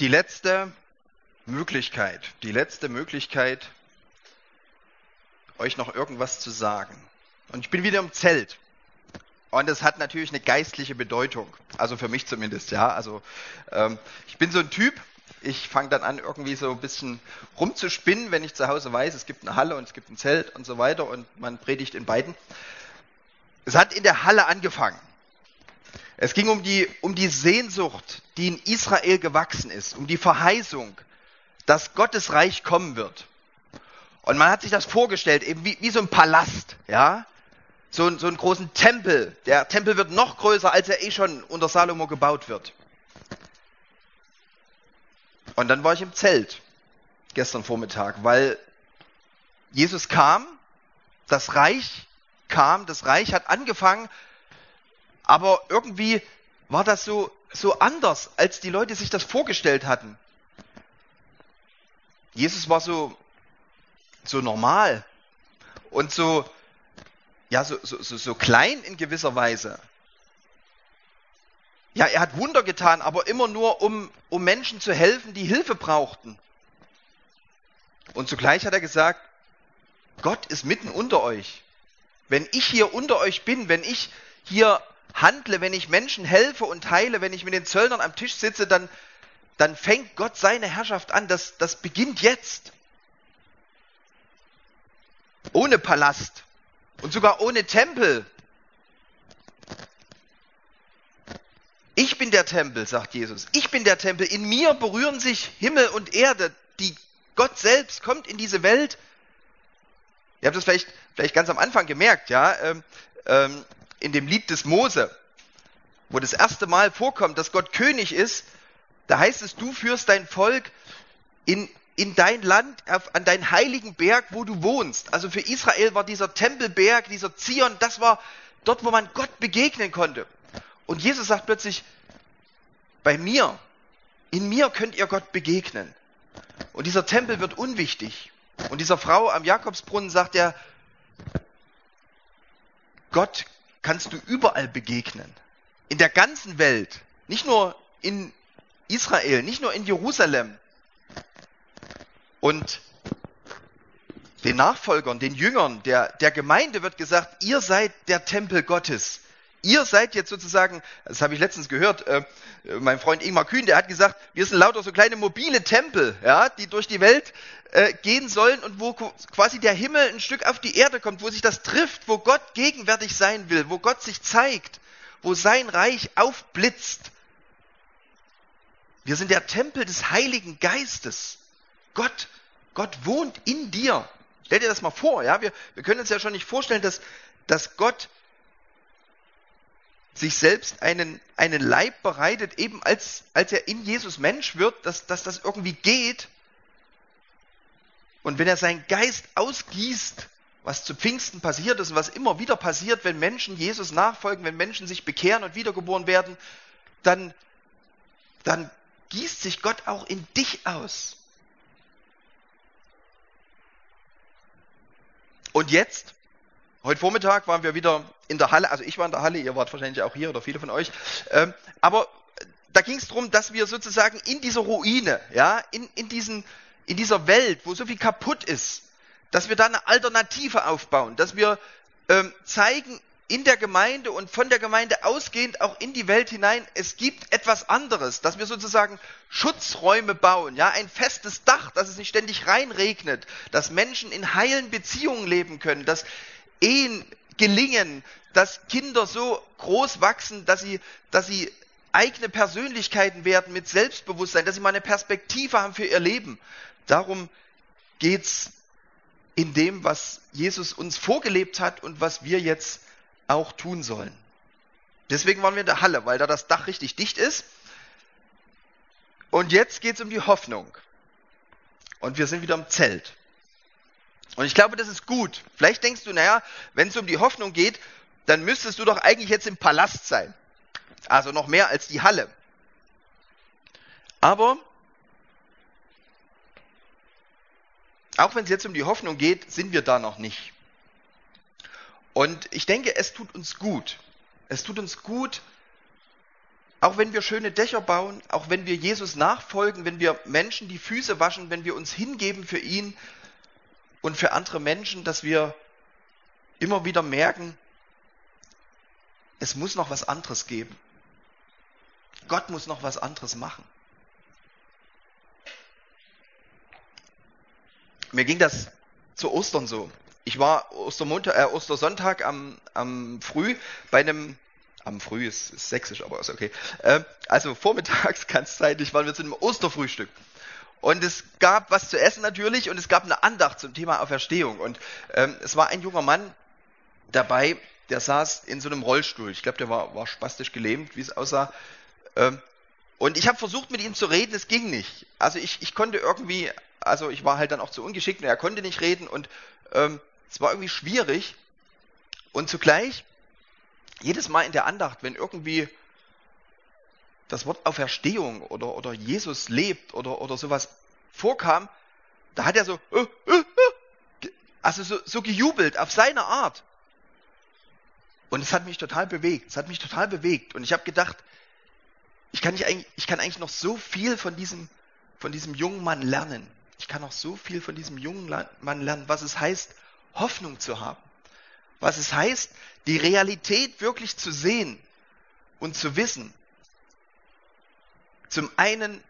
die letzte Möglichkeit, die letzte Möglichkeit, euch noch irgendwas zu sagen. Und ich bin wieder im Zelt. Und es hat natürlich eine geistliche Bedeutung. Also für mich zumindest, ja. Also ähm, ich bin so ein Typ, ich fange dann an, irgendwie so ein bisschen rumzuspinnen, wenn ich zu Hause weiß, es gibt eine Halle und es gibt ein Zelt und so weiter und man predigt in beiden. Es hat in der Halle angefangen. Es ging um die, um die Sehnsucht, die in Israel gewachsen ist, um die Verheißung, dass Gottes Reich kommen wird. Und man hat sich das vorgestellt, eben wie, wie so ein Palast, ja. So, so einen großen Tempel. Der Tempel wird noch größer, als er eh schon unter Salomo gebaut wird. Und dann war ich im Zelt gestern Vormittag, weil Jesus kam, das Reich kam, das Reich hat angefangen, aber irgendwie war das so, so anders, als die Leute sich das vorgestellt hatten. Jesus war so, so normal und so, ja, so, so, so, klein in gewisser Weise. Ja, er hat Wunder getan, aber immer nur, um, um Menschen zu helfen, die Hilfe brauchten. Und zugleich hat er gesagt, Gott ist mitten unter euch. Wenn ich hier unter euch bin, wenn ich hier handle, wenn ich Menschen helfe und heile, wenn ich mit den Zöllnern am Tisch sitze, dann, dann fängt Gott seine Herrschaft an. Das, das beginnt jetzt. Ohne Palast und sogar ohne Tempel. Ich bin der Tempel, sagt Jesus. Ich bin der Tempel. In mir berühren sich Himmel und Erde. Die Gott selbst kommt in diese Welt. Ihr habt das vielleicht, vielleicht ganz am Anfang gemerkt, ja. Ähm, ähm, in dem Lied des Mose, wo das erste Mal vorkommt, dass Gott König ist, da heißt es, du führst dein Volk in, in dein Land, auf, an deinen heiligen Berg, wo du wohnst. Also für Israel war dieser Tempelberg, dieser Zion, das war dort, wo man Gott begegnen konnte. Und Jesus sagt plötzlich, bei mir, in mir könnt ihr Gott begegnen. Und dieser Tempel wird unwichtig. Und dieser Frau am Jakobsbrunnen sagt er, Gott kannst du überall begegnen. In der ganzen Welt. Nicht nur in Israel, nicht nur in Jerusalem. Und den Nachfolgern, den Jüngern der, der Gemeinde wird gesagt, ihr seid der Tempel Gottes. Ihr seid jetzt sozusagen, das habe ich letztens gehört, äh, mein Freund Ingmar Kühn, der hat gesagt, wir sind lauter so kleine mobile Tempel, ja, die durch die Welt äh, gehen sollen und wo quasi der Himmel ein Stück auf die Erde kommt, wo sich das trifft, wo Gott gegenwärtig sein will, wo Gott sich zeigt, wo sein Reich aufblitzt. Wir sind der Tempel des Heiligen Geistes. Gott, Gott wohnt in dir. Stell dir das mal vor, ja, wir, wir können uns ja schon nicht vorstellen, dass, dass Gott sich selbst einen, einen Leib bereitet, eben als, als er in Jesus Mensch wird, dass, dass das irgendwie geht. Und wenn er seinen Geist ausgießt, was zu Pfingsten passiert ist und was immer wieder passiert, wenn Menschen Jesus nachfolgen, wenn Menschen sich bekehren und wiedergeboren werden, dann, dann gießt sich Gott auch in dich aus. Und jetzt Heute Vormittag waren wir wieder in der Halle, also ich war in der Halle, ihr wart wahrscheinlich auch hier oder viele von euch. Ähm, aber da ging es darum, dass wir sozusagen in dieser Ruine, ja, in, in, diesen, in dieser Welt, wo so viel kaputt ist, dass wir da eine Alternative aufbauen, dass wir ähm, zeigen in der Gemeinde und von der Gemeinde ausgehend auch in die Welt hinein, es gibt etwas anderes, dass wir sozusagen Schutzräume bauen, ja, ein festes Dach, dass es nicht ständig reinregnet, dass Menschen in heilen Beziehungen leben können, dass Ehen gelingen, dass Kinder so groß wachsen, dass sie, dass sie eigene Persönlichkeiten werden mit Selbstbewusstsein, dass sie mal eine Perspektive haben für ihr Leben. Darum geht's in dem, was Jesus uns vorgelebt hat und was wir jetzt auch tun sollen. Deswegen waren wir in der Halle, weil da das Dach richtig dicht ist. Und jetzt geht's um die Hoffnung. Und wir sind wieder im Zelt. Und ich glaube, das ist gut. Vielleicht denkst du, naja, wenn es um die Hoffnung geht, dann müsstest du doch eigentlich jetzt im Palast sein. Also noch mehr als die Halle. Aber auch wenn es jetzt um die Hoffnung geht, sind wir da noch nicht. Und ich denke, es tut uns gut. Es tut uns gut, Auch wenn wir schöne Dächer bauen, auch wenn wir Jesus nachfolgen, wenn wir Menschen die Füße waschen, wenn wir uns hingeben für ihn und für andere Menschen, dass wir immer wieder merken, es muss noch was anderes geben. Gott muss noch was anderes machen. Mir ging das zu Ostern so. Ich war Ostermontag, äh, Ostersonntag am, am Früh bei einem, am Früh ist, ist sächsisch, aber ist okay. Äh, also vormittags ganz zeitig waren wir zu einem Osterfrühstück. Und es gab was zu essen natürlich und es gab eine Andacht zum Thema Auferstehung. Und ähm, es war ein junger Mann dabei, der saß in so einem Rollstuhl. Ich glaube, der war, war spastisch gelähmt, wie es aussah. Ähm, und ich habe versucht, mit ihm zu reden, es ging nicht. Also ich, ich konnte irgendwie, also ich war halt dann auch zu ungeschickt und er konnte nicht reden und ähm, es war irgendwie schwierig. Und zugleich, jedes Mal in der Andacht, wenn irgendwie das Wort Auferstehung oder, oder Jesus lebt oder, oder sowas vorkam, da hat er so, äh, äh, äh, also so, so gejubelt auf seine Art. Und es hat mich total bewegt. Es hat mich total bewegt. Und ich habe gedacht, ich kann, nicht ich kann eigentlich noch so viel von diesem, von diesem jungen Mann lernen. Ich kann noch so viel von diesem jungen Mann lernen, was es heißt, Hoffnung zu haben. Was es heißt, die Realität wirklich zu sehen und zu wissen. Zum einen,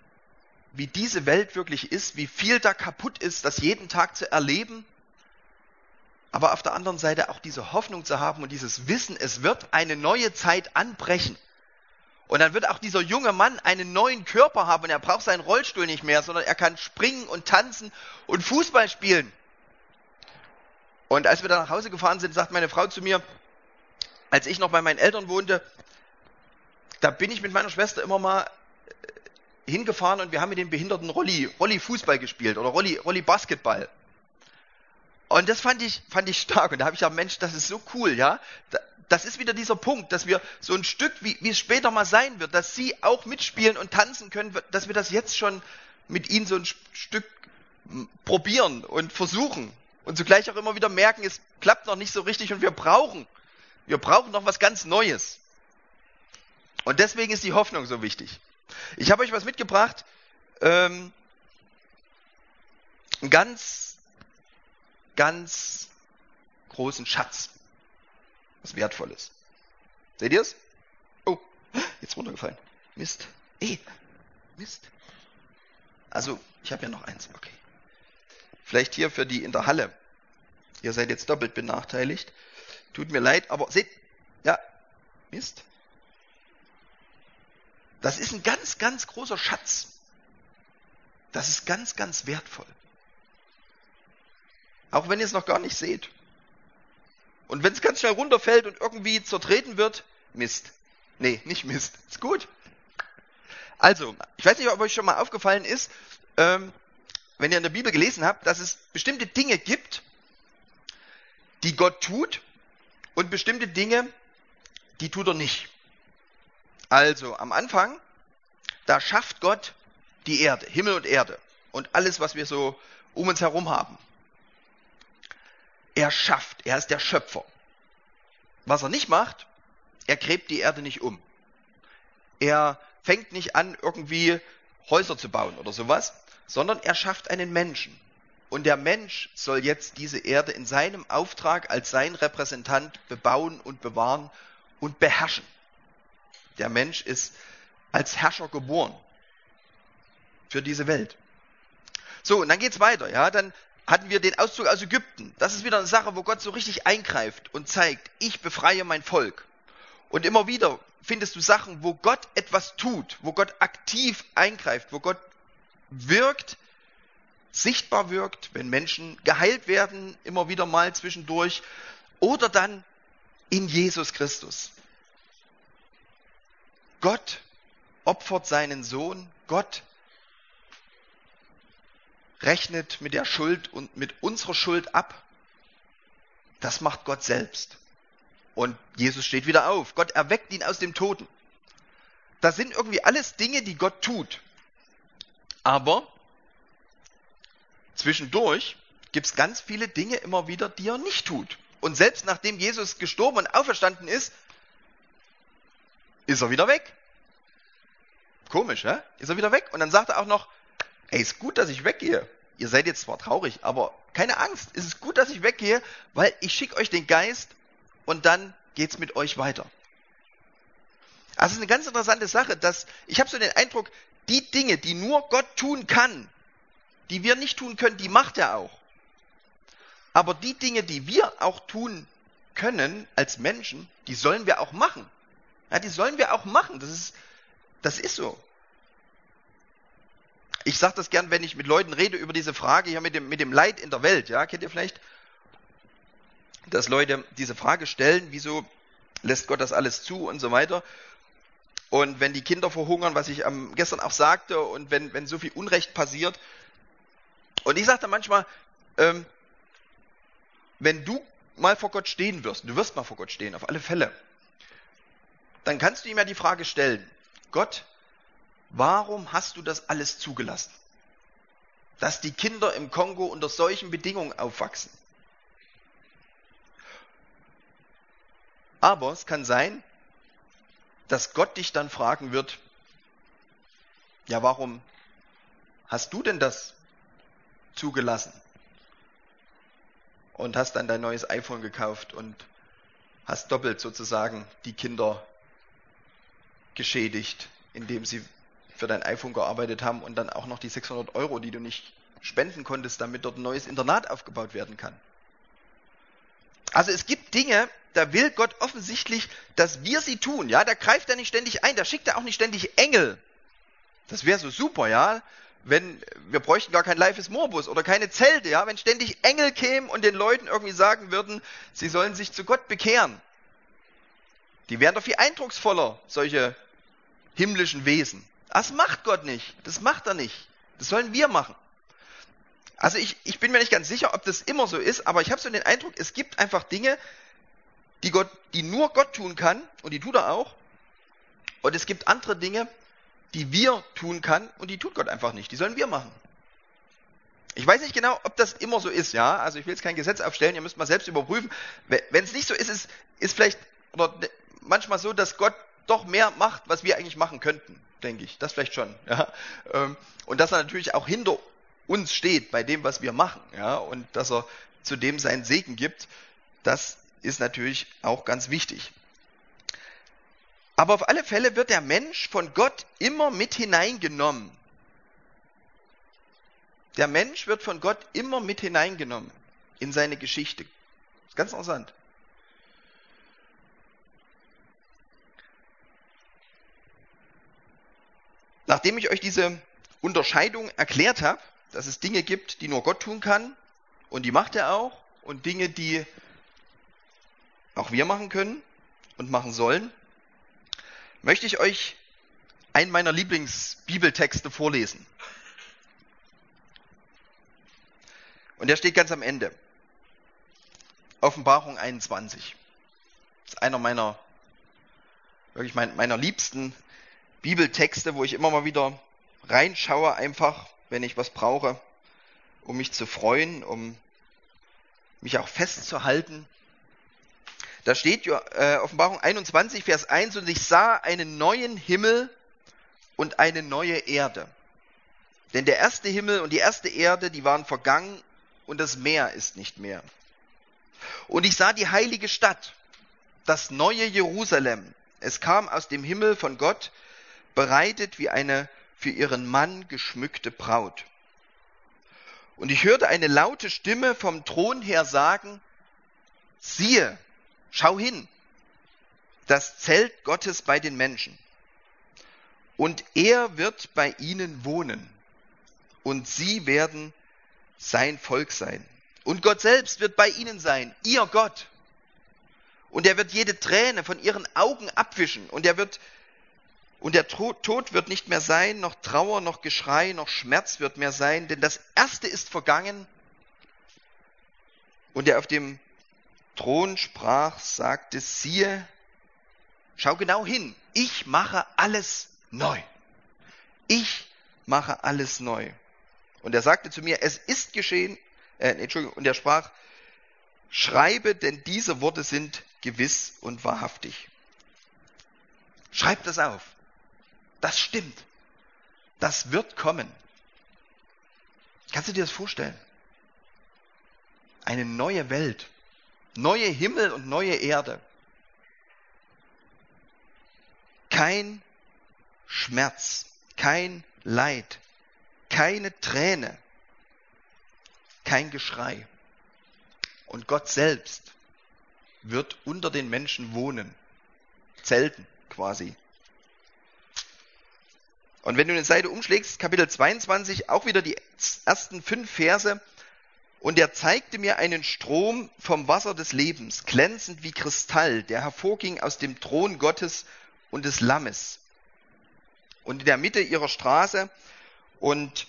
wie diese Welt wirklich ist, wie viel da kaputt ist, das jeden Tag zu erleben aber auf der anderen Seite auch diese Hoffnung zu haben und dieses Wissen, es wird eine neue Zeit anbrechen. Und dann wird auch dieser junge Mann einen neuen Körper haben und er braucht seinen Rollstuhl nicht mehr, sondern er kann springen und tanzen und Fußball spielen. Und als wir dann nach Hause gefahren sind, sagt meine Frau zu mir, als ich noch bei meinen Eltern wohnte, da bin ich mit meiner Schwester immer mal hingefahren und wir haben mit den Behinderten Rolli, Rolli Fußball gespielt oder Rolli, Rolli Basketball. Und das fand ich, fand ich stark. Und da habe ich gesagt, Mensch, das ist so cool, ja. Das ist wieder dieser Punkt, dass wir so ein Stück, wie, wie es später mal sein wird, dass sie auch mitspielen und tanzen können, dass wir das jetzt schon mit ihnen so ein Stück probieren und versuchen. Und zugleich auch immer wieder merken, es klappt noch nicht so richtig und wir brauchen, wir brauchen noch was ganz Neues. Und deswegen ist die Hoffnung so wichtig. Ich habe euch was mitgebracht, ähm, ein ganz ganz großen Schatz. Was Wertvolles. Seht ihr es? Oh, jetzt runtergefallen. Mist. Eh, Mist. Also, ich habe ja noch eins. Okay. Vielleicht hier für die in der Halle. Ihr seid jetzt doppelt benachteiligt. Tut mir leid, aber seht, ja, Mist. Das ist ein ganz, ganz großer Schatz. Das ist ganz, ganz wertvoll. Auch wenn ihr es noch gar nicht seht. Und wenn es ganz schnell runterfällt und irgendwie zertreten wird, Mist. Nee, nicht Mist. Ist gut. Also, ich weiß nicht, ob euch schon mal aufgefallen ist, ähm, wenn ihr in der Bibel gelesen habt, dass es bestimmte Dinge gibt, die Gott tut und bestimmte Dinge, die tut er nicht. Also, am Anfang, da schafft Gott die Erde, Himmel und Erde und alles, was wir so um uns herum haben. Er schafft, er ist der Schöpfer. Was er nicht macht, er gräbt die Erde nicht um. Er fängt nicht an, irgendwie Häuser zu bauen oder sowas, sondern er schafft einen Menschen. Und der Mensch soll jetzt diese Erde in seinem Auftrag als sein Repräsentant bebauen und bewahren und beherrschen. Der Mensch ist als Herrscher geboren für diese Welt. So, und dann geht's weiter, ja, dann hatten wir den Auszug aus Ägypten. Das ist wieder eine Sache, wo Gott so richtig eingreift und zeigt, ich befreie mein Volk. Und immer wieder findest du Sachen, wo Gott etwas tut, wo Gott aktiv eingreift, wo Gott wirkt, sichtbar wirkt, wenn Menschen geheilt werden, immer wieder mal zwischendurch, oder dann in Jesus Christus. Gott opfert seinen Sohn, Gott rechnet mit der Schuld und mit unserer Schuld ab. Das macht Gott selbst. Und Jesus steht wieder auf. Gott erweckt ihn aus dem Toten. Das sind irgendwie alles Dinge, die Gott tut. Aber zwischendurch gibt es ganz viele Dinge immer wieder, die er nicht tut. Und selbst nachdem Jesus gestorben und auferstanden ist, ist er wieder weg. Komisch, hä? Ist er wieder weg? Und dann sagt er auch noch, ey, ist gut, dass ich weggehe. Ihr seid jetzt zwar traurig, aber keine Angst. Es ist gut, dass ich weggehe, weil ich schicke euch den Geist und dann geht's mit euch weiter. Also es ist eine ganz interessante Sache, dass ich habe so den Eindruck, die Dinge, die nur Gott tun kann, die wir nicht tun können, die macht er auch. Aber die Dinge, die wir auch tun können als Menschen, die sollen wir auch machen. Ja, die sollen wir auch machen. Das ist, das ist so. Ich sage das gern, wenn ich mit Leuten rede über diese Frage hier mit dem, mit dem Leid in der Welt. Ja, kennt ihr vielleicht? Dass Leute diese Frage stellen, wieso lässt Gott das alles zu und so weiter. Und wenn die Kinder verhungern, was ich am, gestern auch sagte, und wenn, wenn so viel Unrecht passiert. Und ich sagte manchmal, ähm, wenn du mal vor Gott stehen wirst, du wirst mal vor Gott stehen, auf alle Fälle, dann kannst du ihm ja die Frage stellen, Gott, warum hast du das alles zugelassen? Dass die Kinder im Kongo unter solchen Bedingungen aufwachsen. Aber es kann sein, dass Gott dich dann fragen wird, ja, warum hast du denn das zugelassen? und hast dann dein neues iPhone gekauft und hast doppelt sozusagen die Kinder geschädigt, indem sie für dein iPhone gearbeitet haben und dann auch noch die 600 Euro, die du nicht spenden konntest, damit dort ein neues Internat aufgebaut werden kann. Also es gibt Dinge, da will Gott offensichtlich, dass wir sie tun. Ja, da greift er nicht ständig ein, da schickt er auch nicht ständig Engel. Das wäre so super, ja wenn wir bräuchten gar kein Life is Morbus oder keine Zelte, ja, wenn ständig Engel kämen und den Leuten irgendwie sagen würden, sie sollen sich zu Gott bekehren. Die wären doch viel eindrucksvoller, solche himmlischen Wesen. Das macht Gott nicht. Das macht er nicht. Das sollen wir machen. Also ich, ich bin mir nicht ganz sicher, ob das immer so ist, aber ich habe so den Eindruck, es gibt einfach Dinge, die, Gott, die nur Gott tun kann, und die tut er auch. Und es gibt andere Dinge, die wir tun kann und die tut Gott einfach nicht. Die sollen wir machen. Ich weiß nicht genau, ob das immer so ist, ja. Also ich will jetzt kein Gesetz aufstellen, ihr müsst mal selbst überprüfen. Wenn es nicht so ist, ist, ist vielleicht oder manchmal so, dass Gott doch mehr macht, was wir eigentlich machen könnten, denke ich. Das vielleicht schon, ja. Ähm, und dass er natürlich auch hinter uns steht bei dem, was wir machen, ja. Und dass er zu dem seinen Segen gibt, das ist natürlich auch ganz wichtig. Aber auf alle Fälle wird der Mensch von Gott immer mit hineingenommen. Der Mensch wird von Gott immer mit hineingenommen in seine Geschichte. Ganz interessant. Nachdem ich euch diese Unterscheidung erklärt habe, dass es Dinge gibt, die nur Gott tun kann, und die macht er auch, und Dinge, die auch wir machen können und machen sollen, möchte ich euch einen meiner Lieblingsbibeltexte vorlesen. Und der steht ganz am Ende. Offenbarung 21. Das ist einer meiner, wirklich meiner liebsten Bibeltexte, wo ich immer mal wieder reinschaue, einfach, wenn ich was brauche, um mich zu freuen, um mich auch festzuhalten da steht äh, Offenbarung 21, Vers 1, und ich sah einen neuen Himmel und eine neue Erde. Denn der erste Himmel und die erste Erde, die waren vergangen und das Meer ist nicht mehr. Und ich sah die heilige Stadt, das neue Jerusalem. Es kam aus dem Himmel von Gott, bereitet wie eine für ihren Mann geschmückte Braut. Und ich hörte eine laute Stimme vom Thron her sagen, siehe, Schau hin, das Zelt Gottes bei den Menschen. Und er wird bei ihnen wohnen. Und sie werden sein Volk sein. Und Gott selbst wird bei ihnen sein, ihr Gott. Und er wird jede Träne von ihren Augen abwischen. Und er wird, und der Tod wird nicht mehr sein, noch Trauer, noch Geschrei, noch Schmerz wird mehr sein, denn das Erste ist vergangen. Und der auf dem Thron sprach, sagte, siehe, schau genau hin, ich mache alles neu. Ich mache alles neu. Und er sagte zu mir, es ist geschehen, äh, Entschuldigung, und er sprach, schreibe, denn diese Worte sind gewiss und wahrhaftig. Schreib das auf. Das stimmt. das wird kommen. Kannst du dir das vorstellen? Eine neue Welt, neue Himmel und neue Erde. Kein Schmerz, kein Leid, keine Träne, kein Geschrei. Und Gott selbst wird unter den Menschen wohnen, zelten quasi. Und wenn du eine Seite umschlägst, Kapitel 22, auch wieder die ersten fünf Verse. Und er zeigte mir einen Strom vom Wasser des Lebens, glänzend wie Kristall, der hervorging aus dem Thron Gottes und des Lammes. Und in der Mitte ihrer Straße und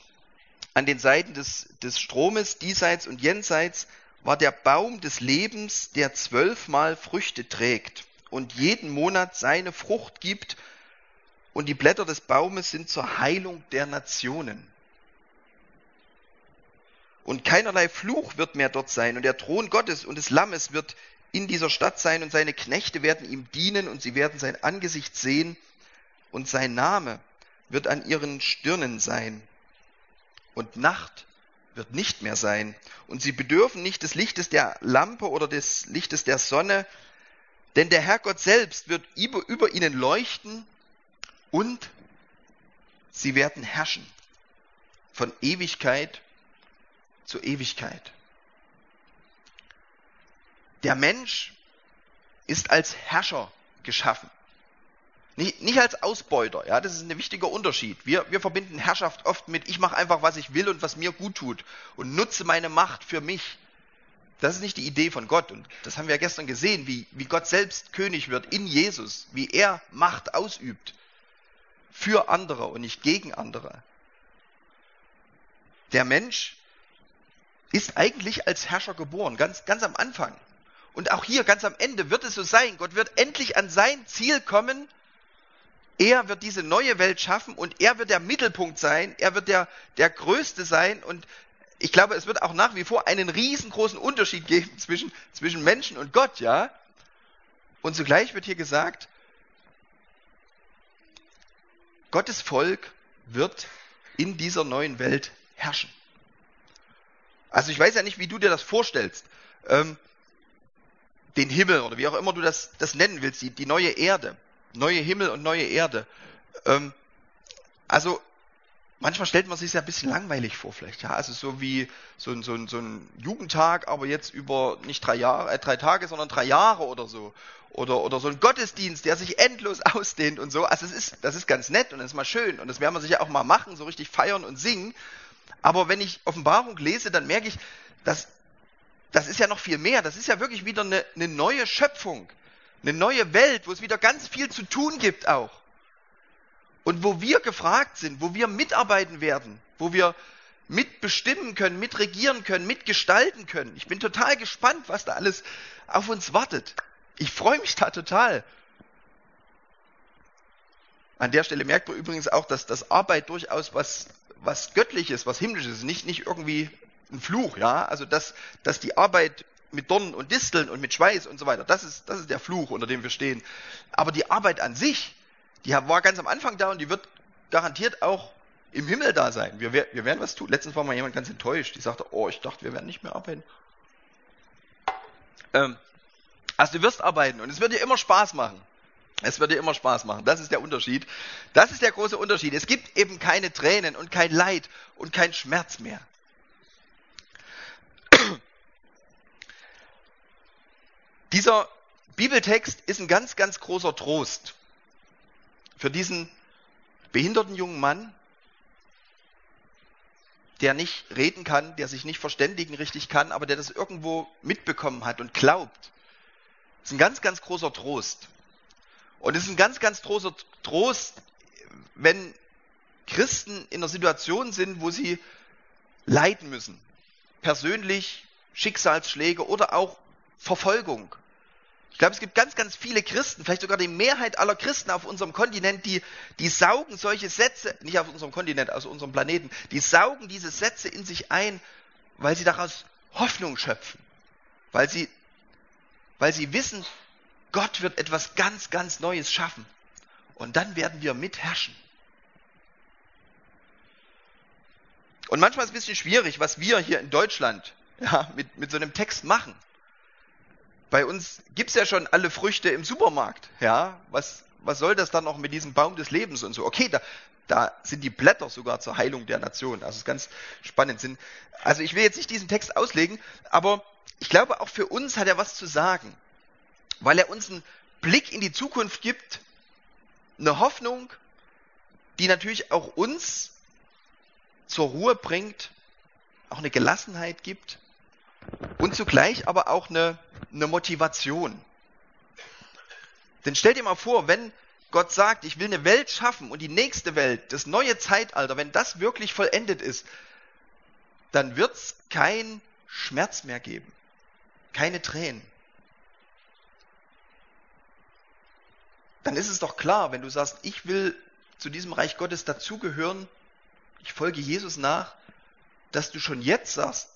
an den Seiten des, des Stromes, diesseits und jenseits, war der Baum des Lebens, der zwölfmal Früchte trägt und jeden Monat seine Frucht gibt und die Blätter des Baumes sind zur Heilung der Nationen. Und keinerlei Fluch wird mehr dort sein. Und der Thron Gottes und des Lammes wird in dieser Stadt sein und seine Knechte werden ihm dienen und sie werden sein Angesicht sehen und sein Name wird an ihren Stirnen sein. Und Nacht wird nicht mehr sein. Und sie bedürfen nicht des Lichtes der Lampe oder des Lichtes der Sonne, denn der Herrgott selbst wird über, über ihnen leuchten und sie werden herrschen von Ewigkeit zu Ewigkeit. Der Mensch ist als Herrscher geschaffen. Nicht, nicht als Ausbeuter, ja, das ist ein wichtiger Unterschied. Wir, wir verbinden Herrschaft oft mit, ich mache einfach, was ich will und was mir gut tut und nutze meine Macht für mich. Das ist nicht die Idee von Gott. Und das haben wir ja gestern gesehen, wie, wie Gott selbst König wird in Jesus, wie er Macht ausübt für andere und nicht gegen andere. Der Mensch ist eigentlich als Herrscher geboren, ganz, ganz am Anfang. Und auch hier ganz am Ende wird es so sein. Gott wird endlich an sein Ziel kommen. Er wird diese neue Welt schaffen und er wird der Mittelpunkt sein. Er wird der, der Größte sein. Und ich glaube, es wird auch nach wie vor einen riesengroßen Unterschied geben zwischen, zwischen Menschen und Gott, ja. Und zugleich wird hier gesagt, Gottes Volk wird in dieser neuen Welt herrschen. Also ich weiß ja nicht, wie du dir das vorstellst. Ähm, den Himmel oder wie auch immer du das, das nennen willst, die, die neue Erde. Neue Himmel und neue Erde. Ähm, also manchmal stellt man sich ja ein bisschen langweilig vor, vielleicht. Ja, also so wie so ein, so, ein, so ein Jugendtag, aber jetzt über nicht drei Jahre, äh, drei Tage, sondern drei Jahre oder so. Oder, oder so ein Gottesdienst, der sich endlos ausdehnt und so. Also es ist, das ist ganz nett und das ist mal schön und das werden wir sicher auch mal machen, so richtig feiern und singen. Aber wenn ich Offenbarung lese, dann merke ich, dass das ist ja noch viel mehr. Das ist ja wirklich wieder eine, eine neue Schöpfung, eine neue Welt, wo es wieder ganz viel zu tun gibt auch. Und wo wir gefragt sind, wo wir mitarbeiten werden, wo wir mitbestimmen können, mitregieren können, mitgestalten können. Ich bin total gespannt, was da alles auf uns wartet. Ich freue mich da total. An der Stelle merkt man übrigens auch, dass das Arbeit durchaus was, was Göttliches, was Himmlisches ist, nicht, nicht irgendwie ein Fluch, ja. Also, dass, dass die Arbeit mit Dornen und Disteln und mit Schweiß und so weiter, das ist, das ist der Fluch, unter dem wir stehen. Aber die Arbeit an sich, die war ganz am Anfang da und die wird garantiert auch im Himmel da sein. Wir, wir werden was tun. Letztens war mal jemand ganz enttäuscht. Die sagte, oh, ich dachte, wir werden nicht mehr arbeiten. Ähm, also du wirst arbeiten und es wird dir immer Spaß machen. Es wird dir immer Spaß machen. Das ist der Unterschied. Das ist der große Unterschied. Es gibt eben keine Tränen und kein Leid und kein Schmerz mehr. Dieser Bibeltext ist ein ganz, ganz großer Trost für diesen behinderten jungen Mann, der nicht reden kann, der sich nicht verständigen richtig kann, aber der das irgendwo mitbekommen hat und glaubt. Ist ein ganz, ganz großer Trost. Und es ist ein ganz, ganz großer Trost, wenn Christen in einer Situation sind, wo sie leiden müssen. Persönlich, Schicksalsschläge oder auch Verfolgung. Ich glaube, es gibt ganz, ganz viele Christen, vielleicht sogar die Mehrheit aller Christen auf unserem Kontinent, die, die saugen solche Sätze, nicht auf unserem Kontinent, also unserem Planeten, die saugen diese Sätze in sich ein, weil sie daraus Hoffnung schöpfen. Weil sie, weil sie wissen, Gott wird etwas ganz, ganz Neues schaffen. Und dann werden wir mitherrschen. Und manchmal ist es ein bisschen schwierig, was wir hier in Deutschland ja, mit, mit so einem Text machen. Bei uns gibt's ja schon alle Früchte im Supermarkt. Ja, was, was soll das dann noch mit diesem Baum des Lebens und so? Okay, da, da sind die Blätter sogar zur Heilung der Nation. Also ist ganz spannend. Sind, also ich will jetzt nicht diesen Text auslegen, aber ich glaube, auch für uns hat er was zu sagen, weil er uns einen Blick in die Zukunft gibt, eine Hoffnung, die natürlich auch uns zur Ruhe bringt, auch eine Gelassenheit gibt und zugleich aber auch eine, eine Motivation. Denn stell dir mal vor, wenn Gott sagt, ich will eine Welt schaffen und die nächste Welt, das neue Zeitalter, wenn das wirklich vollendet ist, dann wird es kein Schmerz mehr geben, keine Tränen. Dann ist es doch klar, wenn du sagst, ich will zu diesem Reich Gottes dazugehören, ich folge Jesus nach, dass du schon jetzt sagst,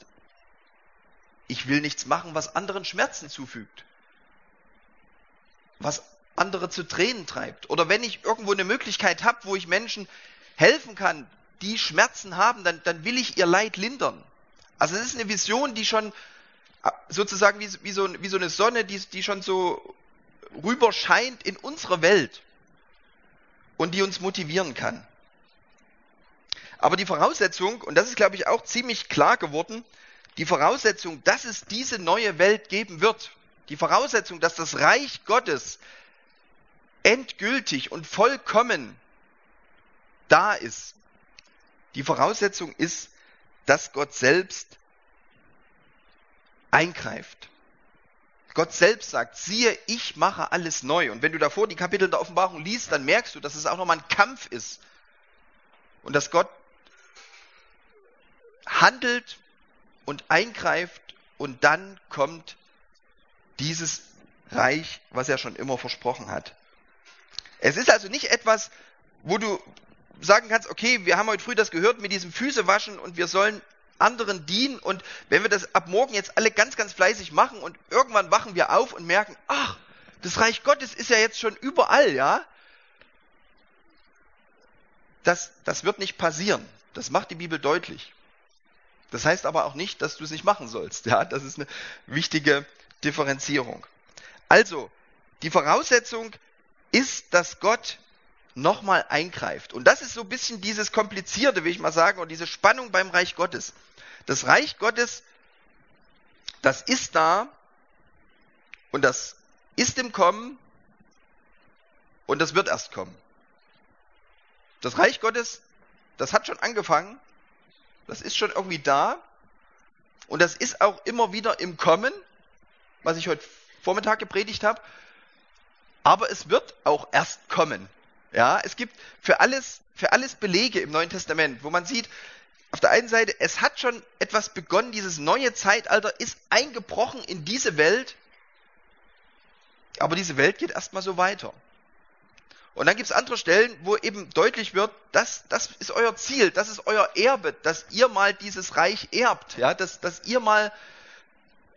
ich will nichts machen, was anderen Schmerzen zufügt, was andere zu Tränen treibt. Oder wenn ich irgendwo eine Möglichkeit habe, wo ich Menschen helfen kann, die Schmerzen haben, dann, dann will ich ihr Leid lindern. Also es ist eine Vision, die schon sozusagen wie, wie, so, wie so eine Sonne, die, die schon so rüber scheint in unsere Welt und die uns motivieren kann. Aber die Voraussetzung, und das ist, glaube ich, auch ziemlich klar geworden, die Voraussetzung, dass es diese neue Welt geben wird, die Voraussetzung, dass das Reich Gottes endgültig und vollkommen da ist, die Voraussetzung ist, dass Gott selbst eingreift. Gott selbst sagt, siehe, ich mache alles neu. Und wenn du davor die Kapitel der Offenbarung liest, dann merkst du, dass es auch nochmal ein Kampf ist. Und dass Gott handelt und eingreift und dann kommt dieses Reich, was er schon immer versprochen hat. Es ist also nicht etwas, wo du sagen kannst, okay, wir haben heute früh das gehört mit diesem Füßewaschen und wir sollen anderen dienen und wenn wir das ab morgen jetzt alle ganz, ganz fleißig machen und irgendwann wachen wir auf und merken, ach, das Reich Gottes ist ja jetzt schon überall, ja? Das, das wird nicht passieren. Das macht die Bibel deutlich. Das heißt aber auch nicht, dass du es nicht machen sollst. Ja, das ist eine wichtige Differenzierung. Also, die Voraussetzung ist, dass Gott nochmal eingreift. Und das ist so ein bisschen dieses Komplizierte, will ich mal sagen, und diese Spannung beim Reich Gottes. Das Reich Gottes, das ist da und das ist im Kommen und das wird erst kommen. Das Reich Gottes, das hat schon angefangen, das ist schon irgendwie da und das ist auch immer wieder im Kommen, was ich heute Vormittag gepredigt habe. Aber es wird auch erst kommen. Ja, es gibt für alles, für alles Belege im Neuen Testament, wo man sieht, auf der einen Seite, es hat schon etwas begonnen, dieses neue Zeitalter ist eingebrochen in diese Welt, aber diese Welt geht erstmal so weiter. Und dann gibt es andere Stellen, wo eben deutlich wird, das, das ist euer Ziel, das ist euer Erbe, dass ihr mal dieses Reich erbt, ja, dass, dass ihr mal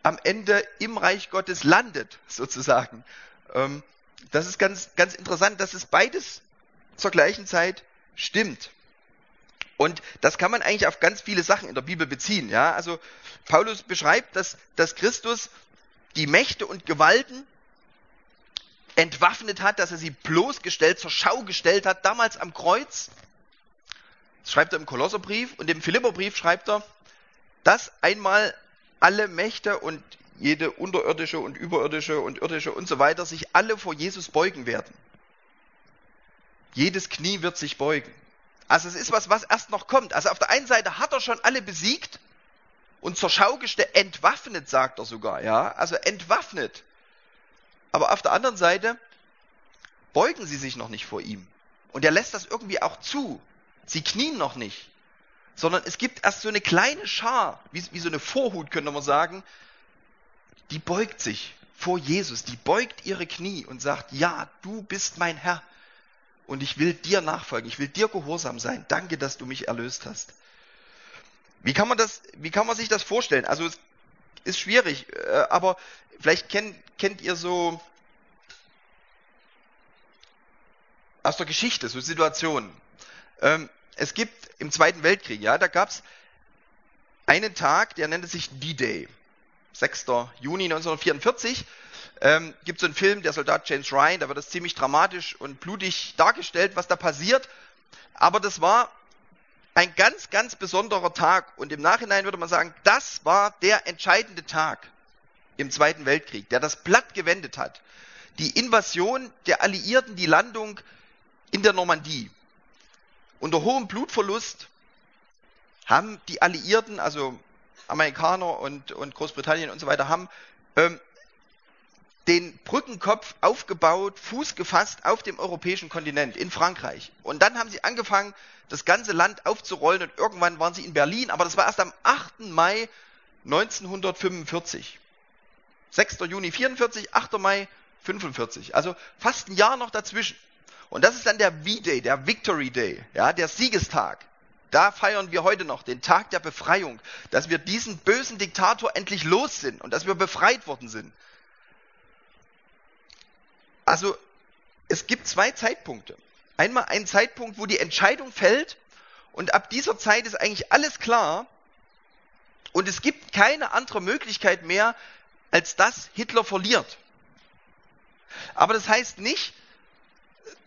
am Ende im Reich Gottes landet, sozusagen. Ähm, das ist ganz, ganz interessant, dass es beides zur gleichen Zeit stimmt. Und das kann man eigentlich auf ganz viele Sachen in der Bibel beziehen. Ja? Also Paulus beschreibt, dass, dass Christus die Mächte und Gewalten entwaffnet hat, dass er sie bloßgestellt, zur Schau gestellt hat, damals am Kreuz. Das schreibt er im Kolosserbrief und im Philipperbrief schreibt er, dass einmal alle Mächte und jede unterirdische und überirdische und irdische und so weiter sich alle vor Jesus beugen werden. Jedes Knie wird sich beugen. Also es ist was, was erst noch kommt. Also auf der einen Seite hat er schon alle besiegt und zur Schau gestellt, entwaffnet, sagt er sogar, ja. Also entwaffnet. Aber auf der anderen Seite beugen sie sich noch nicht vor ihm. Und er lässt das irgendwie auch zu. Sie knien noch nicht. Sondern es gibt erst so eine kleine Schar, wie, wie so eine Vorhut, könnte man sagen, die beugt sich vor Jesus, die beugt ihre Knie und sagt, ja, du bist mein Herr und ich will dir nachfolgen, ich will dir gehorsam sein. Danke, dass du mich erlöst hast. Wie kann man das, wie kann man sich das vorstellen? Also es ist schwierig, äh, aber vielleicht kennt, kennt ihr so aus der Geschichte so Situationen. Ähm, es gibt im Zweiten Weltkrieg, ja, da gab es einen Tag, der nennt sich D-Day. 6. Juni 1944 ähm, gibt es so einen Film, der Soldat James Ryan, da wird das ziemlich dramatisch und blutig dargestellt, was da passiert. Aber das war ein ganz, ganz besonderer Tag. Und im Nachhinein würde man sagen, das war der entscheidende Tag im Zweiten Weltkrieg, der das Blatt gewendet hat. Die Invasion der Alliierten, die Landung in der Normandie. Unter hohem Blutverlust haben die Alliierten, also Amerikaner und, und Großbritannien und so weiter, haben ähm, den Brückenkopf aufgebaut, Fuß gefasst auf dem europäischen Kontinent, in Frankreich. Und dann haben sie angefangen, das ganze Land aufzurollen und irgendwann waren sie in Berlin, aber das war erst am 8. Mai 1945. 6. Juni 44, 8. Mai 45. Also fast ein Jahr noch dazwischen. Und das ist dann der V-Day, der Victory Day, ja, der Siegestag. Da feiern wir heute noch den Tag der Befreiung, dass wir diesen bösen Diktator endlich los sind und dass wir befreit worden sind. Also es gibt zwei Zeitpunkte. Einmal ein Zeitpunkt, wo die Entscheidung fällt und ab dieser Zeit ist eigentlich alles klar und es gibt keine andere Möglichkeit mehr, als dass Hitler verliert. Aber das heißt nicht,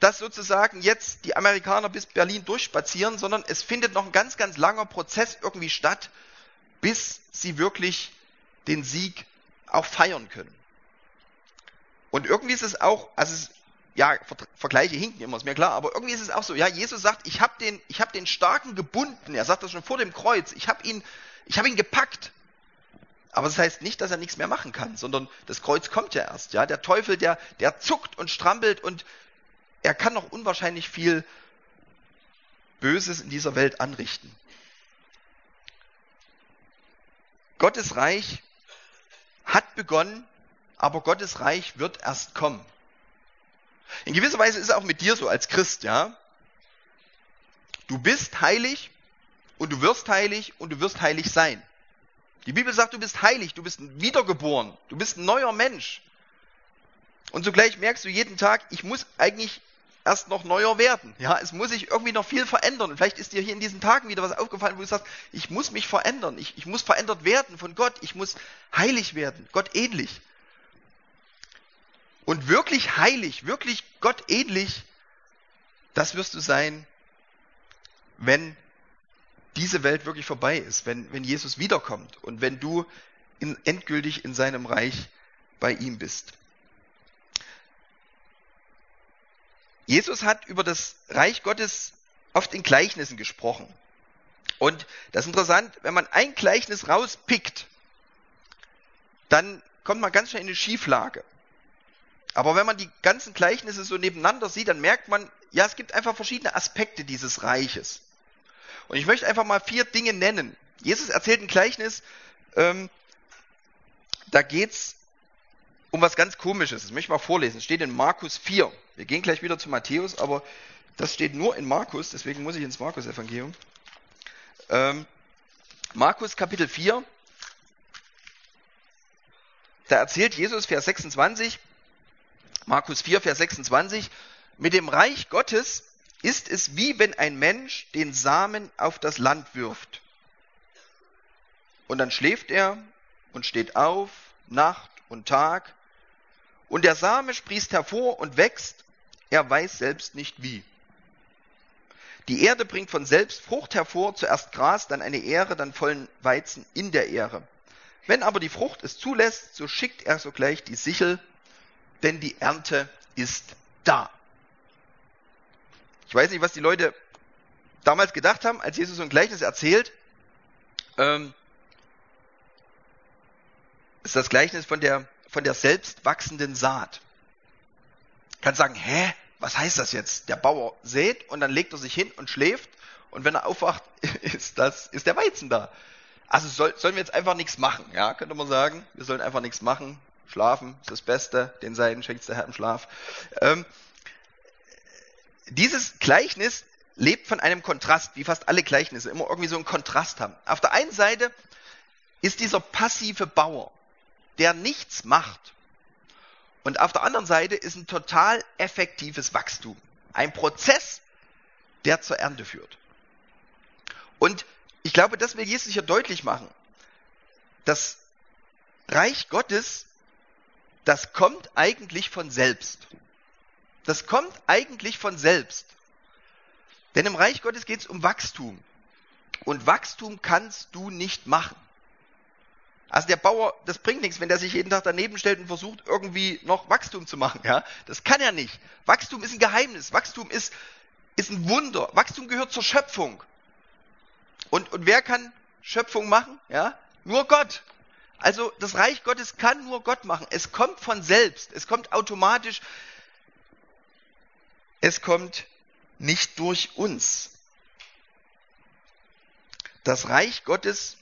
dass sozusagen jetzt die Amerikaner bis Berlin durchspazieren, sondern es findet noch ein ganz, ganz langer Prozess irgendwie statt, bis sie wirklich den Sieg auch feiern können. Und irgendwie ist es auch, also es, ja, Vergleiche hinken immer, ist mir klar, aber irgendwie ist es auch so, ja, Jesus sagt, ich habe den, habe den Starken gebunden, er sagt das schon vor dem Kreuz, ich habe ihn, ich habe ihn gepackt. Aber das heißt nicht, dass er nichts mehr machen kann, sondern das Kreuz kommt ja erst, ja, der Teufel, der, der zuckt und strampelt und er kann noch unwahrscheinlich viel Böses in dieser Welt anrichten. Gottes Reich hat begonnen aber Gottes Reich wird erst kommen. In gewisser Weise ist es auch mit dir so als Christ, ja. Du bist heilig und du wirst heilig und du wirst heilig sein. Die Bibel sagt, du bist heilig, du bist wiedergeboren, du bist ein neuer Mensch. Und zugleich merkst du jeden Tag, ich muss eigentlich erst noch neuer werden. Ja, es muss sich irgendwie noch viel verändern. Und vielleicht ist dir hier in diesen Tagen wieder was aufgefallen, wo du sagst, ich muss mich verändern, ich, ich muss verändert werden von Gott, ich muss heilig werden, Gott ähnlich und wirklich heilig, wirklich Gott ähnlich, das wirst du sein, wenn diese Welt wirklich vorbei ist, wenn, wenn Jesus wiederkommt und wenn du in, endgültig in seinem Reich bei ihm bist. Jesus hat über das Reich Gottes oft in Gleichnissen gesprochen. Und das ist interessant, wenn man ein Gleichnis rauspickt, dann kommt man ganz schnell in eine Schieflage. Aber wenn man die ganzen Gleichnisse so nebeneinander sieht, dann merkt man, ja, es gibt einfach verschiedene Aspekte dieses Reiches. Und ich möchte einfach mal vier Dinge nennen. Jesus erzählt ein Gleichnis, ähm, da geht's um was ganz Komisches. Das möchte ich mal vorlesen. Es steht in Markus 4. Wir gehen gleich wieder zu Matthäus, aber das steht nur in Markus, deswegen muss ich ins Markus-Evangelium. Ähm, Markus Kapitel 4. Da erzählt Jesus, Vers 26, Markus 4, Vers 26, mit dem Reich Gottes ist es wie wenn ein Mensch den Samen auf das Land wirft. Und dann schläft er und steht auf, Nacht und Tag, und der Same sprießt hervor und wächst, er weiß selbst nicht wie. Die Erde bringt von selbst Frucht hervor, zuerst Gras, dann eine Ähre, dann vollen Weizen in der Ähre. Wenn aber die Frucht es zulässt, so schickt er sogleich die Sichel denn die Ernte ist da. Ich weiß nicht, was die Leute damals gedacht haben, als Jesus so ein Gleichnis erzählt. Ähm, ist das Gleichnis von der, von der selbst wachsenden Saat. Kann sagen, hä, was heißt das jetzt? Der Bauer sät und dann legt er sich hin und schläft und wenn er aufwacht, ist das, ist der Weizen da. Also soll, sollen wir jetzt einfach nichts machen, ja, könnte man sagen. Wir sollen einfach nichts machen. Schlafen ist das Beste, den Seiden schenkt der Herr im Schlaf. Ähm, dieses Gleichnis lebt von einem Kontrast, wie fast alle Gleichnisse immer irgendwie so einen Kontrast haben. Auf der einen Seite ist dieser passive Bauer, der nichts macht. Und auf der anderen Seite ist ein total effektives Wachstum. Ein Prozess, der zur Ernte führt. Und ich glaube, das will Jesus hier deutlich machen. Das Reich Gottes, das kommt eigentlich von selbst. Das kommt eigentlich von selbst. Denn im Reich Gottes geht es um Wachstum. Und Wachstum kannst du nicht machen. Also der Bauer, das bringt nichts, wenn der sich jeden Tag daneben stellt und versucht, irgendwie noch Wachstum zu machen. Ja? Das kann er nicht. Wachstum ist ein Geheimnis. Wachstum ist, ist ein Wunder. Wachstum gehört zur Schöpfung. Und, und wer kann Schöpfung machen? Ja? Nur Gott. Also das Reich Gottes kann nur Gott machen. Es kommt von selbst. Es kommt automatisch. Es kommt nicht durch uns. Das Reich Gottes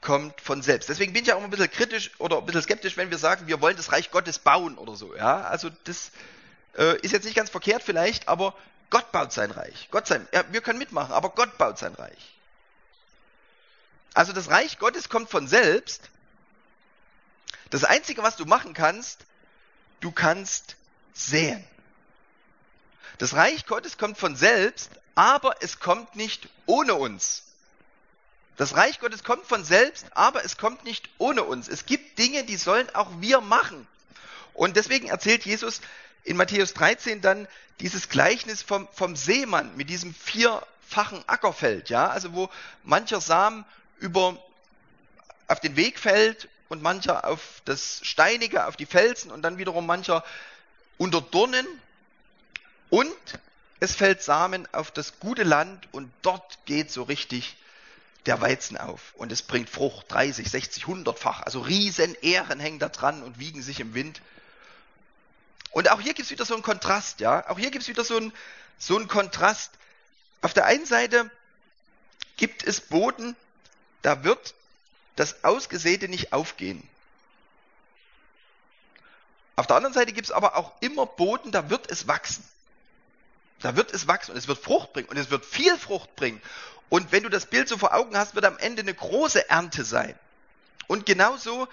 kommt von selbst. Deswegen bin ich auch immer ein bisschen kritisch oder ein bisschen skeptisch, wenn wir sagen, wir wollen das Reich Gottes bauen oder so. Ja, also das äh, ist jetzt nicht ganz verkehrt vielleicht, aber Gott baut sein Reich. Gott sein, ja, wir können mitmachen, aber Gott baut sein Reich. Also das Reich Gottes kommt von selbst. Das Einzige, was du machen kannst, du kannst säen. Das Reich Gottes kommt von selbst, aber es kommt nicht ohne uns. Das Reich Gottes kommt von selbst, aber es kommt nicht ohne uns. Es gibt Dinge, die sollen auch wir machen. Und deswegen erzählt Jesus in Matthäus 13 dann dieses Gleichnis vom, vom Seemann mit diesem vierfachen Ackerfeld, ja, also wo mancher Samen über, auf den Weg fällt und mancher auf das Steinige, auf die Felsen und dann wiederum mancher unter Dornen und es fällt Samen auf das gute Land und dort geht so richtig der Weizen auf und es bringt Frucht, 30, 60, 100-fach. Also riesen Ähren hängen da dran und wiegen sich im Wind. Und auch hier gibt es wieder so einen Kontrast, ja. Auch hier gibt es wieder so einen, so einen Kontrast. Auf der einen Seite gibt es Boden, da wird das Ausgesäte nicht aufgehen. Auf der anderen Seite gibt es aber auch immer Boden, da wird es wachsen. Da wird es wachsen und es wird Frucht bringen und es wird viel Frucht bringen. Und wenn du das Bild so vor Augen hast, wird am Ende eine große Ernte sein. Und genauso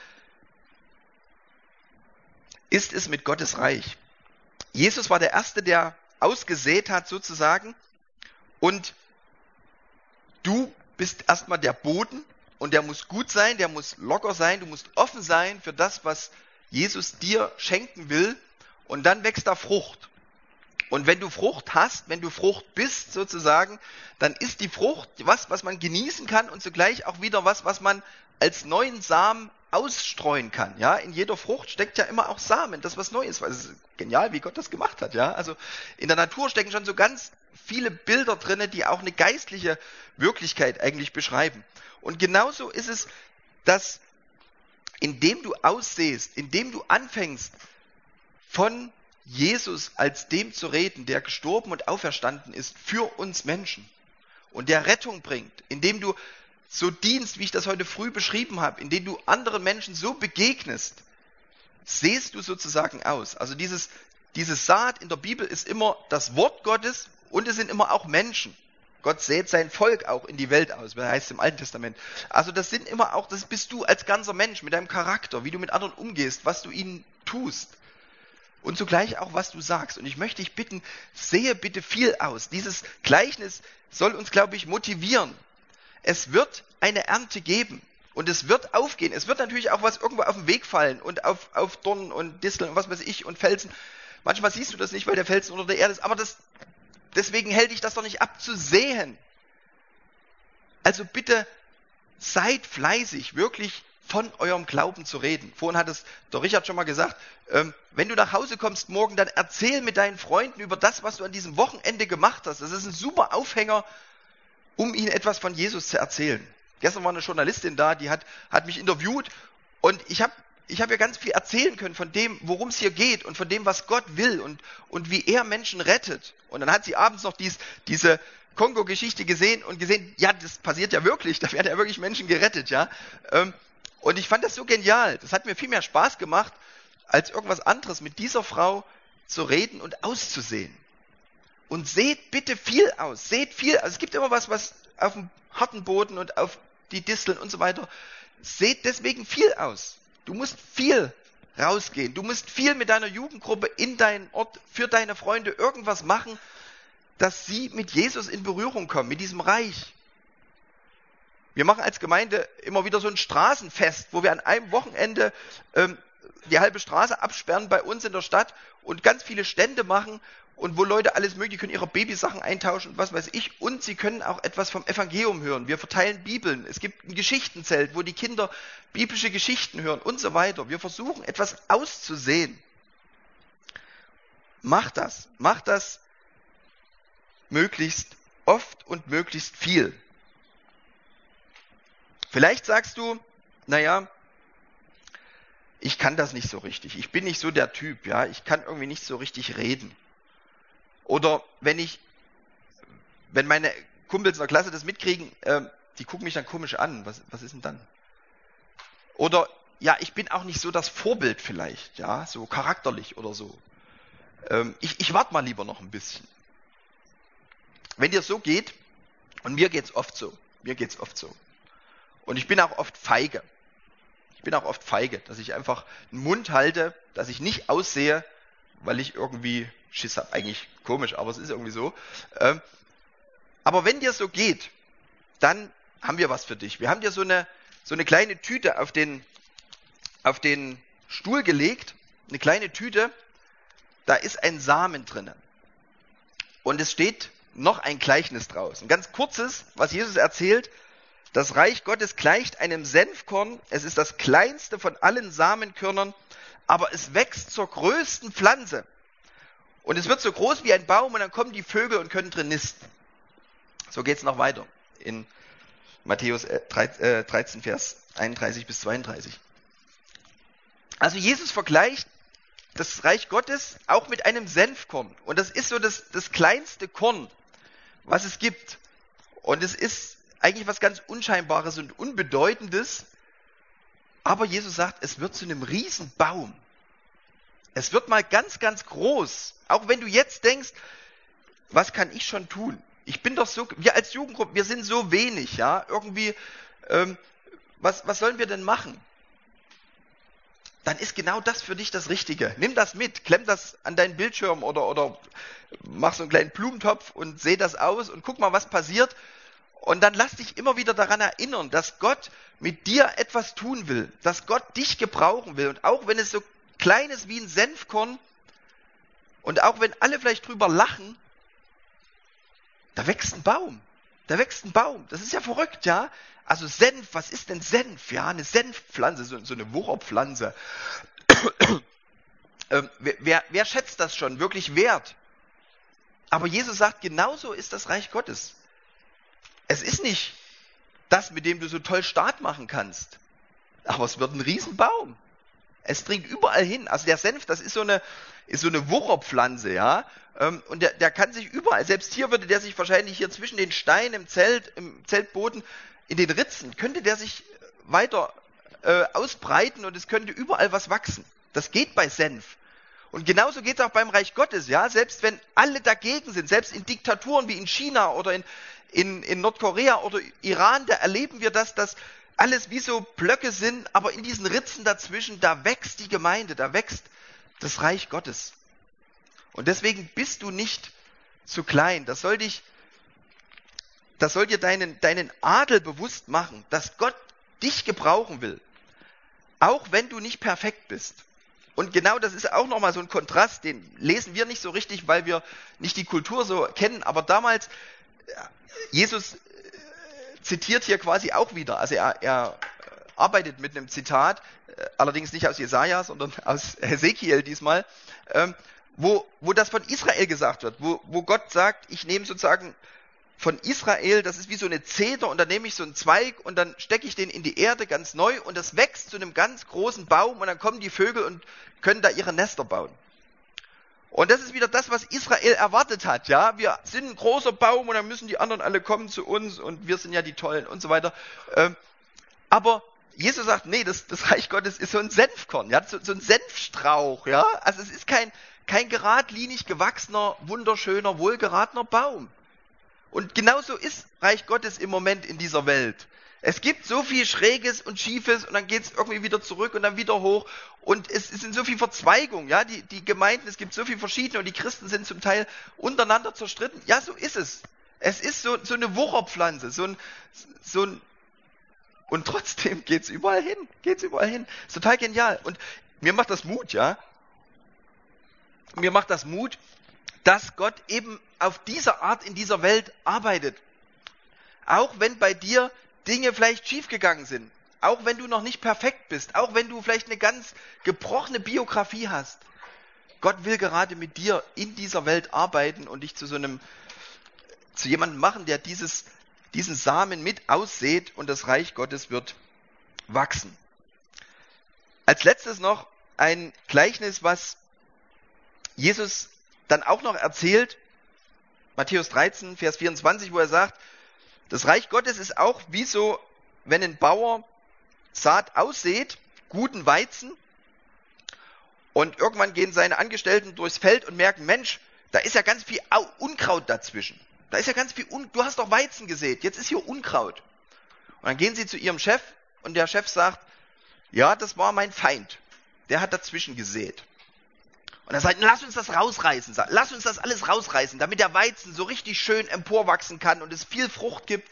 ist es mit Gottes Reich. Jesus war der Erste, der ausgesät hat sozusagen. Und du bist erstmal der Boden und der muss gut sein, der muss locker sein, du musst offen sein für das, was Jesus dir schenken will. Und dann wächst da Frucht. Und wenn du Frucht hast, wenn du Frucht bist sozusagen, dann ist die Frucht was, was man genießen kann und zugleich auch wieder was, was man als neuen Samen ausstreuen kann. Ja, in jeder Frucht steckt ja immer auch Samen, das was Neues. Weil es ist genial, wie Gott das gemacht hat. Ja, also in der Natur stecken schon so ganz viele Bilder drinne, die auch eine geistliche Wirklichkeit eigentlich beschreiben. Und genauso ist es, dass indem du aussehst, indem du anfängst, von Jesus als dem zu reden, der gestorben und auferstanden ist für uns Menschen und der Rettung bringt, indem du so dienst, wie ich das heute früh beschrieben habe, indem du anderen Menschen so begegnest, sehst du sozusagen aus. Also dieses, dieses Saat in der Bibel ist immer das Wort Gottes und es sind immer auch Menschen. Gott sät sein Volk auch in die Welt aus, wie heißt im Alten Testament. Also das sind immer auch, das bist du als ganzer Mensch mit deinem Charakter, wie du mit anderen umgehst, was du ihnen tust und zugleich auch, was du sagst. Und ich möchte dich bitten, sehe bitte viel aus. Dieses Gleichnis soll uns, glaube ich, motivieren. Es wird eine Ernte geben und es wird aufgehen. Es wird natürlich auch was irgendwo auf den Weg fallen und auf, auf Dornen und Disteln und was weiß ich und Felsen. Manchmal siehst du das nicht, weil der Felsen unter der Erde ist, aber das, deswegen hält dich das doch nicht ab zu sehen. Also bitte seid fleißig, wirklich von eurem Glauben zu reden. Vorhin hat es der Richard schon mal gesagt, ähm, wenn du nach Hause kommst morgen, dann erzähl mit deinen Freunden über das, was du an diesem Wochenende gemacht hast. Das ist ein super Aufhänger, um ihnen etwas von Jesus zu erzählen. Gestern war eine Journalistin da, die hat, hat mich interviewt und ich habe ich hab ihr ganz viel erzählen können von dem, worum es hier geht und von dem, was Gott will und, und wie er Menschen rettet. Und dann hat sie abends noch dies, diese Kongo-Geschichte gesehen und gesehen, ja, das passiert ja wirklich, da werden ja wirklich Menschen gerettet, ja. Ähm, und ich fand das so genial. Das hat mir viel mehr Spaß gemacht, als irgendwas anderes mit dieser Frau zu reden und auszusehen. Und seht bitte viel aus. Seht viel. Also es gibt immer was, was auf dem harten Boden und auf die Disteln und so weiter. Seht deswegen viel aus. Du musst viel rausgehen. Du musst viel mit deiner Jugendgruppe in deinen Ort für deine Freunde irgendwas machen, dass sie mit Jesus in Berührung kommen, mit diesem Reich. Wir machen als Gemeinde immer wieder so ein Straßenfest, wo wir an einem Wochenende ähm, die halbe Straße absperren bei uns in der Stadt und ganz viele Stände machen und wo Leute alles mögliche können ihre Babysachen eintauschen und was weiß ich und sie können auch etwas vom Evangelium hören. Wir verteilen Bibeln. Es gibt ein Geschichtenzelt, wo die Kinder biblische Geschichten hören und so weiter. Wir versuchen etwas auszusehen. Mach das, mach das möglichst oft und möglichst viel. Vielleicht sagst du, naja, ich kann das nicht so richtig. Ich bin nicht so der Typ, ja. Ich kann irgendwie nicht so richtig reden. Oder wenn ich, wenn meine Kumpels in der Klasse das mitkriegen, äh, die gucken mich dann komisch an. Was, was ist denn dann? Oder ja, ich bin auch nicht so das Vorbild vielleicht, ja, so charakterlich oder so. Ähm, ich ich warte mal lieber noch ein bisschen. Wenn dir so geht, und mir geht's oft so, mir geht's oft so. Und ich bin auch oft feige. Ich bin auch oft feige, dass ich einfach einen Mund halte, dass ich nicht aussehe, weil ich irgendwie Schiss habe. Eigentlich komisch, aber es ist irgendwie so. Ähm, aber wenn dir so geht, dann haben wir was für dich. Wir haben dir so eine, so eine kleine Tüte auf den, auf den Stuhl gelegt. Eine kleine Tüte. Da ist ein Samen drinnen. Und es steht noch ein Gleichnis draus. Ein ganz kurzes, was Jesus erzählt, das Reich Gottes gleicht einem Senfkorn. Es ist das kleinste von allen Samenkörnern, aber es wächst zur größten Pflanze. Und es wird so groß wie ein Baum und dann kommen die Vögel und können drin nisten. So geht es noch weiter in Matthäus 13, äh, Vers 31 bis 32. Also Jesus vergleicht das Reich Gottes auch mit einem Senfkorn. Und das ist so das, das kleinste Korn, was es gibt. Und es ist eigentlich was ganz Unscheinbares und Unbedeutendes. Aber Jesus sagt, es wird zu einem Riesenbaum. Es wird mal ganz, ganz groß. Auch wenn du jetzt denkst, was kann ich schon tun? Ich bin doch so, wir als Jugendgruppe, wir sind so wenig, ja. Irgendwie, ähm, was, was sollen wir denn machen? Dann ist genau das für dich das Richtige. Nimm das mit, klemm das an deinen Bildschirm oder, oder mach so einen kleinen Blumentopf und seh das aus und guck mal, was passiert. Und dann lass dich immer wieder daran erinnern, dass Gott mit dir etwas tun will, dass Gott dich gebrauchen will. Und auch wenn es so klein ist wie ein Senfkorn und auch wenn alle vielleicht drüber lachen, da wächst ein Baum. Da wächst ein Baum. Das ist ja verrückt, ja? Also Senf, was ist denn Senf? Ja, eine Senfpflanze, so, so eine Wucherpflanze. ähm, wer, wer, wer schätzt das schon wirklich wert? Aber Jesus sagt, genauso ist das Reich Gottes. Es ist nicht das, mit dem du so toll Start machen kannst. Aber es wird ein Riesenbaum. Es dringt überall hin. Also der Senf, das ist so eine, ist so eine Wucherpflanze, ja. Ähm, und der, der kann sich überall, selbst hier würde der sich wahrscheinlich hier zwischen den Steinen im Zelt, im Zeltboden, in den Ritzen, könnte der sich weiter äh, ausbreiten und es könnte überall was wachsen. Das geht bei Senf. Und genauso geht es auch beim Reich Gottes, ja. Selbst wenn alle dagegen sind, selbst in Diktaturen wie in China oder in, in, in Nordkorea oder Iran, da erleben wir das, dass alles wie so Blöcke sind, aber in diesen Ritzen dazwischen, da wächst die Gemeinde, da wächst das Reich Gottes. Und deswegen bist du nicht zu klein. Das soll dich, das soll dir deinen, deinen Adel bewusst machen, dass Gott dich gebrauchen will. Auch wenn du nicht perfekt bist. Und genau das ist auch nochmal so ein Kontrast, den lesen wir nicht so richtig, weil wir nicht die Kultur so kennen. Aber damals, Jesus äh, zitiert hier quasi auch wieder. Also er, er arbeitet mit einem Zitat, äh, allerdings nicht aus Jesaja, sondern aus Hesekiel diesmal, ähm, wo, wo das von Israel gesagt wird, wo, wo Gott sagt, ich nehme sozusagen von Israel, das ist wie so eine Zeder und dann nehme ich so einen Zweig und dann stecke ich den in die Erde ganz neu und das wächst zu einem ganz großen Baum und dann kommen die Vögel und können da ihre Nester bauen. Und das ist wieder das, was Israel erwartet hat. Ja, wir sind ein großer Baum und dann müssen die anderen alle kommen zu uns und wir sind ja die Tollen und so weiter. Ähm, aber Jesus sagt, nee, das, das Reich Gottes ist so ein Senfkorn, ja, so, so ein Senfstrauch, ja. Also es ist kein, kein geradlinig gewachsener, wunderschöner, wohlgeratener Baum. Und genauso ist Reich Gottes im Moment in dieser Welt. Es gibt so viel Schräges und Schiefes und dann geht es irgendwie wieder zurück und dann wieder hoch. Und es, es sind so viele Verzweigungen, ja, die, die Gemeinden, es gibt so viele verschiedene und die Christen sind zum Teil untereinander zerstritten. Ja, so ist es. Es ist so, so eine Wucherpflanze, so ein, so ein Und trotzdem geht's überall hin. Geht's überall hin. Ist total genial. Und mir macht das Mut, ja. Mir macht das Mut, dass Gott eben auf diese Art in dieser Welt arbeitet. Auch wenn bei dir Dinge vielleicht schiefgegangen sind. Auch wenn du noch nicht perfekt bist. Auch wenn du vielleicht eine ganz gebrochene Biografie hast. Gott will gerade mit dir in dieser Welt arbeiten und dich zu so einem, zu jemandem machen, der dieses, diesen Samen mit aussät und das Reich Gottes wird wachsen. Als letztes noch ein Gleichnis, was Jesus dann auch noch erzählt, Matthäus 13, Vers 24, wo er sagt, das Reich Gottes ist auch wie so, wenn ein Bauer Saat aussät, guten Weizen, und irgendwann gehen seine Angestellten durchs Feld und merken, Mensch, da ist ja ganz viel Unkraut dazwischen. Da ist ja ganz viel, Un du hast doch Weizen gesät, jetzt ist hier Unkraut. Und dann gehen sie zu ihrem Chef und der Chef sagt, ja, das war mein Feind. Der hat dazwischen gesät. Und er sagt, lass uns das rausreißen, lass uns das alles rausreißen, damit der Weizen so richtig schön emporwachsen kann und es viel Frucht gibt.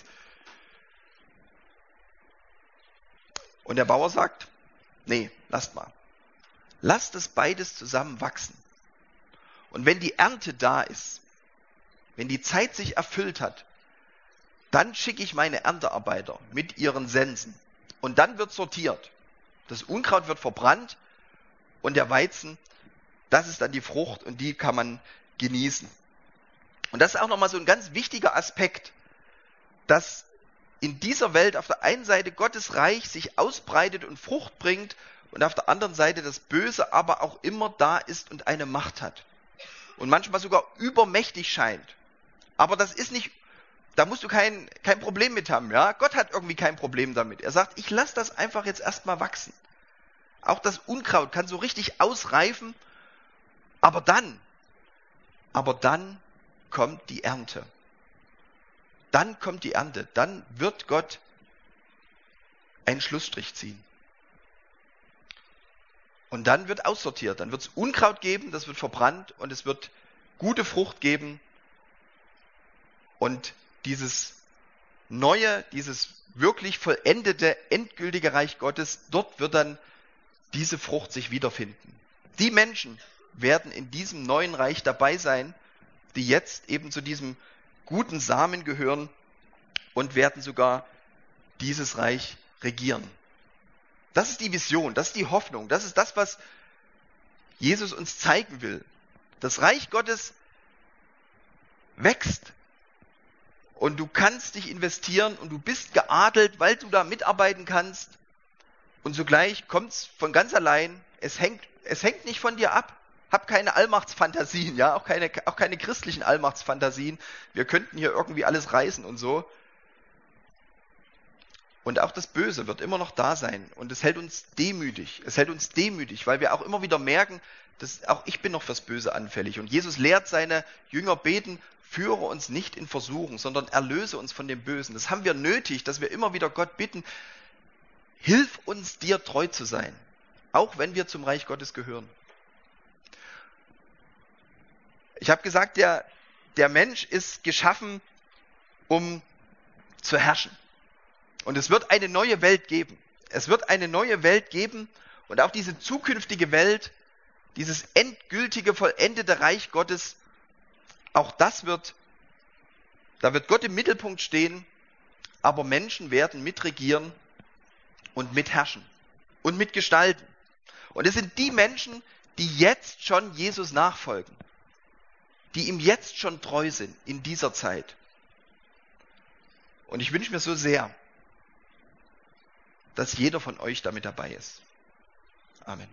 Und der Bauer sagt, nee, lasst mal. Lasst es beides zusammen wachsen. Und wenn die Ernte da ist, wenn die Zeit sich erfüllt hat, dann schicke ich meine Erntearbeiter mit ihren Sensen. Und dann wird sortiert. Das Unkraut wird verbrannt und der Weizen das ist dann die Frucht und die kann man genießen. Und das ist auch nochmal so ein ganz wichtiger Aspekt, dass in dieser Welt auf der einen Seite Gottes Reich sich ausbreitet und Frucht bringt und auf der anderen Seite das Böse aber auch immer da ist und eine Macht hat. Und manchmal sogar übermächtig scheint. Aber das ist nicht, da musst du kein, kein Problem mit haben, ja. Gott hat irgendwie kein Problem damit. Er sagt, ich lasse das einfach jetzt erstmal wachsen. Auch das Unkraut kann so richtig ausreifen aber dann, aber dann kommt die Ernte. Dann kommt die Ernte. Dann wird Gott einen Schlussstrich ziehen. Und dann wird aussortiert. Dann wird es Unkraut geben, das wird verbrannt und es wird gute Frucht geben. Und dieses neue, dieses wirklich vollendete, endgültige Reich Gottes, dort wird dann diese Frucht sich wiederfinden. Die Menschen, werden in diesem neuen Reich dabei sein, die jetzt eben zu diesem guten Samen gehören und werden sogar dieses Reich regieren. Das ist die Vision, das ist die Hoffnung, das ist das, was Jesus uns zeigen will. Das Reich Gottes wächst und du kannst dich investieren und du bist geadelt, weil du da mitarbeiten kannst und sogleich kommt es von ganz allein. Es hängt, es hängt nicht von dir ab. Hab keine Allmachtsfantasien, ja, auch keine, auch keine christlichen Allmachtsfantasien. Wir könnten hier irgendwie alles reißen und so. Und auch das Böse wird immer noch da sein. Und es hält uns demütig. Es hält uns demütig, weil wir auch immer wieder merken, dass auch ich bin noch fürs Böse anfällig. Und Jesus lehrt seine Jünger beten, führe uns nicht in Versuchung, sondern erlöse uns von dem Bösen. Das haben wir nötig, dass wir immer wieder Gott bitten, hilf uns dir treu zu sein. Auch wenn wir zum Reich Gottes gehören. Ich habe gesagt, der, der Mensch ist geschaffen, um zu herrschen. Und es wird eine neue Welt geben. Es wird eine neue Welt geben und auch diese zukünftige Welt, dieses endgültige, vollendete Reich Gottes, auch das wird, da wird Gott im Mittelpunkt stehen, aber Menschen werden mitregieren und mitherrschen und mitgestalten. Und es sind die Menschen, die jetzt schon Jesus nachfolgen die ihm jetzt schon treu sind in dieser Zeit. Und ich wünsche mir so sehr, dass jeder von euch damit dabei ist. Amen.